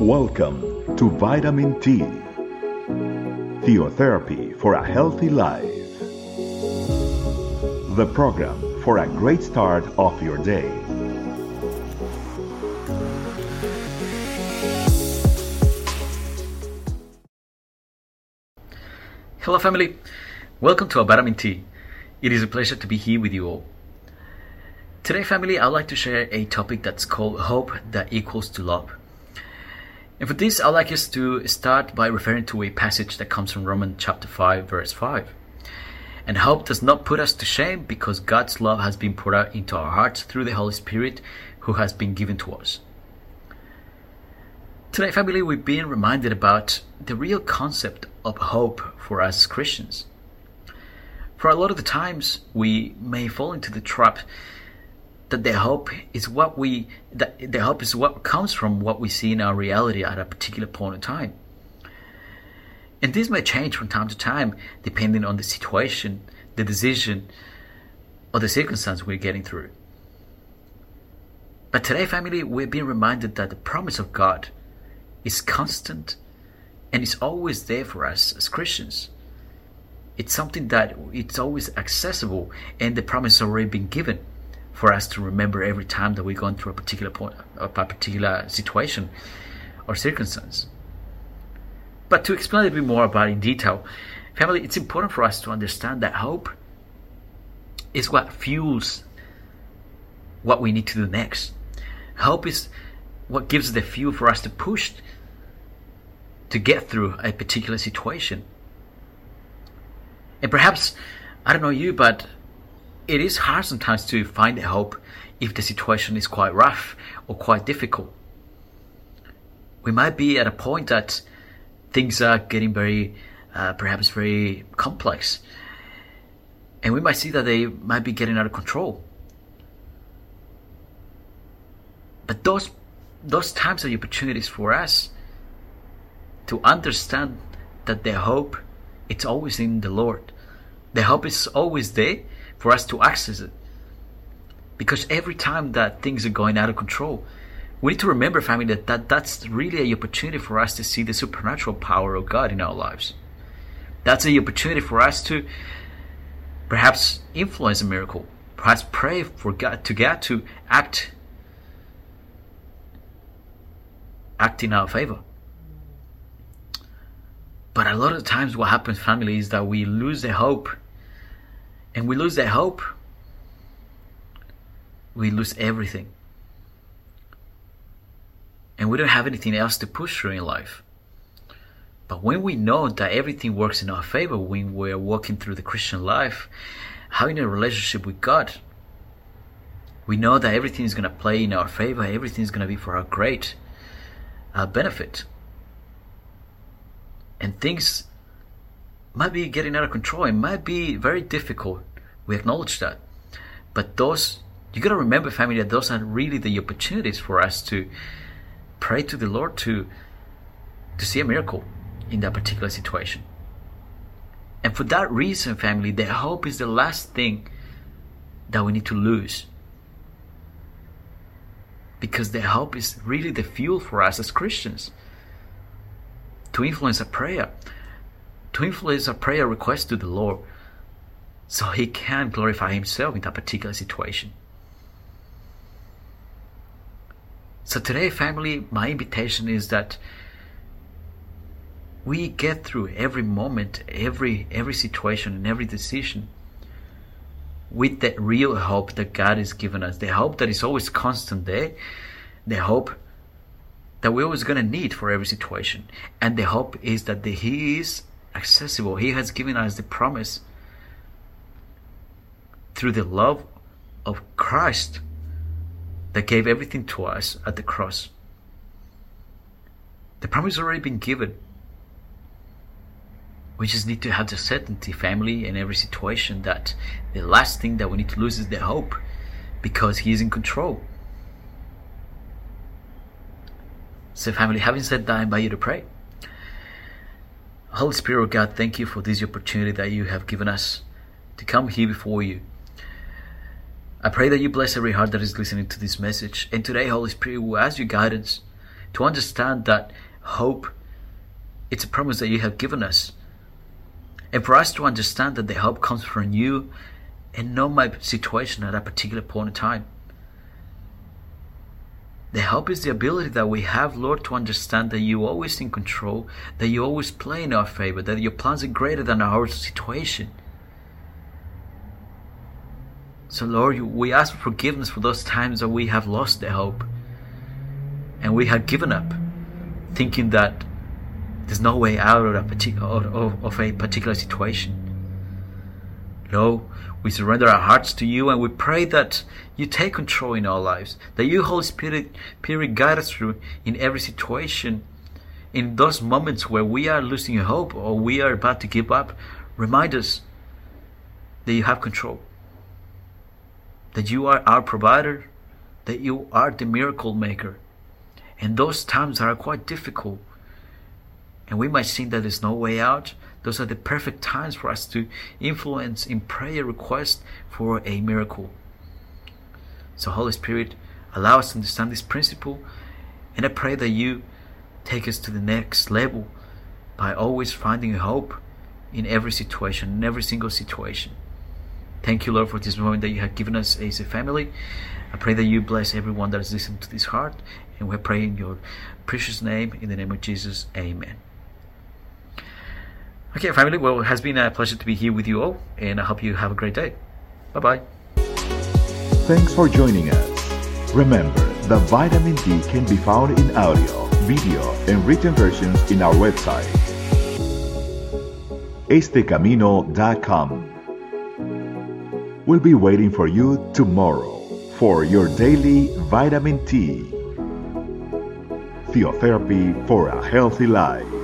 Welcome to Vitamin T, Theotherapy for a Healthy Life. The program for a great start of your day. Hello, family. Welcome to Vitamin T. It is a pleasure to be here with you all. Today, family, I'd like to share a topic that's called Hope that Equals to Love. And for this, I'd like us to start by referring to a passage that comes from Romans chapter 5, verse 5. And hope does not put us to shame because God's love has been poured out into our hearts through the Holy Spirit who has been given to us. Today, family, we've been reminded about the real concept of hope for us Christians. For a lot of the times, we may fall into the trap that the hope is what we that the hope is what comes from what we see in our reality at a particular point in time. And this may change from time to time depending on the situation, the decision, or the circumstance we're getting through. But today, family, we're being reminded that the promise of God is constant and is always there for us as Christians. It's something that it's always accessible and the promise has already been given for us to remember every time that we're going through a particular point, a particular situation or circumstance. But to explain a bit more about in detail, family, it's important for us to understand that hope is what fuels what we need to do next. Hope is what gives the fuel for us to push to get through a particular situation. And perhaps, I don't know you, but it is hard sometimes to find hope if the situation is quite rough or quite difficult. We might be at a point that things are getting very, uh, perhaps very complex. And we might see that they might be getting out of control. But those, those times are opportunities for us to understand that the hope it's always in the Lord. The hope is always there for us to access it. Because every time that things are going out of control, we need to remember, family, that, that that's really an opportunity for us to see the supernatural power of God in our lives. That's an opportunity for us to perhaps influence a miracle, perhaps pray for God to God to act act in our favor. But a lot of times, what happens, family, is that we lose the hope. And we lose that hope, we lose everything. And we don't have anything else to push through in life. But when we know that everything works in our favor, when we're walking through the Christian life, having a relationship with God, we know that everything is going to play in our favor, everything is going to be for our great uh, benefit and things might be getting out of control. It might be very difficult. We acknowledge that. But those, you got to remember, family, that those are really the opportunities for us to pray to the Lord to, to see a miracle in that particular situation. And for that reason, family, the hope is the last thing that we need to lose. Because the hope is really the fuel for us as Christians to influence a prayer, to influence a prayer request to the Lord, so He can glorify Himself in that particular situation. So today, family, my invitation is that we get through every moment, every every situation, and every decision with that real hope that God has given us, the hope that is always constant there, the hope that we're always going to need for every situation. And the hope is that the, He is accessible. He has given us the promise through the love of Christ that gave everything to us at the cross. The promise has already been given. We just need to have the certainty, family, in every situation that the last thing that we need to lose is the hope because He is in control. So, family, having said that, I invite you to pray. Holy Spirit of God, thank you for this opportunity that you have given us to come here before you. I pray that you bless every heart that is listening to this message. And today, Holy Spirit, we ask your guidance to understand that hope it's a promise that you have given us. And for us to understand that the hope comes from you and not my situation at a particular point in time. The help is the ability that we have, Lord, to understand that you always in control, that you always play in our favor, that your plans are greater than our situation. So, Lord, we ask for forgiveness for those times that we have lost the hope and we have given up, thinking that there's no way out of a, of a particular situation. No, we surrender our hearts to you and we pray that you take control in our lives, that you, Holy Spirit, Spirit guide us through in every situation. In those moments where we are losing hope or we are about to give up, remind us that you have control, that you are our provider, that you are the miracle maker. And those times are quite difficult. And we might think that there's no way out, those are the perfect times for us to influence in prayer request for a miracle. So, Holy Spirit, allow us to understand this principle, and I pray that you take us to the next level by always finding hope in every situation, in every single situation. Thank you, Lord, for this moment that you have given us as a family. I pray that you bless everyone that is listening to this heart, and we pray in your precious name, in the name of Jesus. Amen. Okay, family, well, it has been a pleasure to be here with you all, and I hope you have a great day. Bye bye. Thanks for joining us. Remember, the vitamin T can be found in audio, video, and written versions in our website, estecamino.com. We'll be waiting for you tomorrow for your daily vitamin T. Theotherapy for a healthy life.